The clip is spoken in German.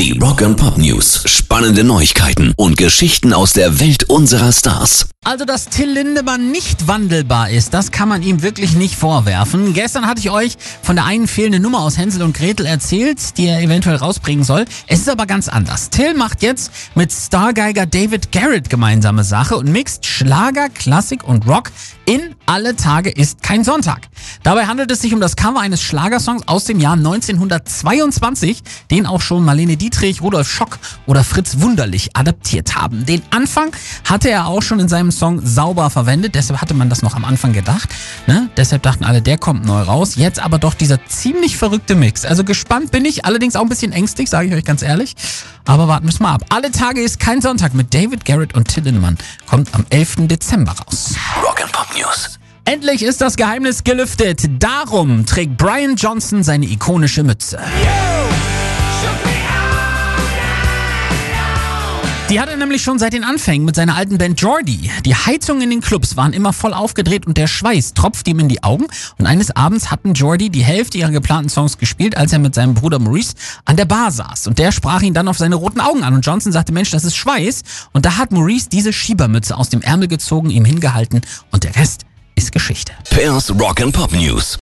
Die Rock and Pop News. Spannende Neuigkeiten und Geschichten aus der Welt unserer Stars. Also, dass Till Lindemann nicht wandelbar ist, das kann man ihm wirklich nicht vorwerfen. Gestern hatte ich euch von der einen fehlenden Nummer aus Hänsel und Gretel erzählt, die er eventuell rausbringen soll. Es ist aber ganz anders. Till macht jetzt mit Stargeiger David Garrett gemeinsame Sache und mixt Schlager, Klassik und Rock in Alle Tage ist kein Sonntag. Dabei handelt es sich um das Cover eines Schlagersongs aus dem Jahr 1922, den auch schon Marlene Dietrich, Rudolf Schock oder Fritz Wunderlich adaptiert haben. Den Anfang hatte er auch schon in seinem Song Sauber verwendet, deshalb hatte man das noch am Anfang gedacht. Ne? Deshalb dachten alle, der kommt neu raus. Jetzt aber doch dieser ziemlich verrückte Mix. Also gespannt bin ich, allerdings auch ein bisschen ängstlich, sage ich euch ganz ehrlich. Aber warten wir mal ab. Alle Tage ist kein Sonntag mit David Garrett und Till Lindemann. Kommt am 11. Dezember raus. Rock and Pop News. Endlich ist das Geheimnis gelüftet. Darum trägt Brian Johnson seine ikonische Mütze. Die hat er nämlich schon seit den Anfängen mit seiner alten Band Jordi. Die Heizungen in den Clubs waren immer voll aufgedreht und der Schweiß tropfte ihm in die Augen. Und eines Abends hatten Jordi die Hälfte ihrer geplanten Songs gespielt, als er mit seinem Bruder Maurice an der Bar saß. Und der sprach ihn dann auf seine roten Augen an. Und Johnson sagte, Mensch, das ist Schweiß. Und da hat Maurice diese Schiebermütze aus dem Ärmel gezogen, ihm hingehalten und der Rest ist Geschichte. Pairs Rock and Pop News.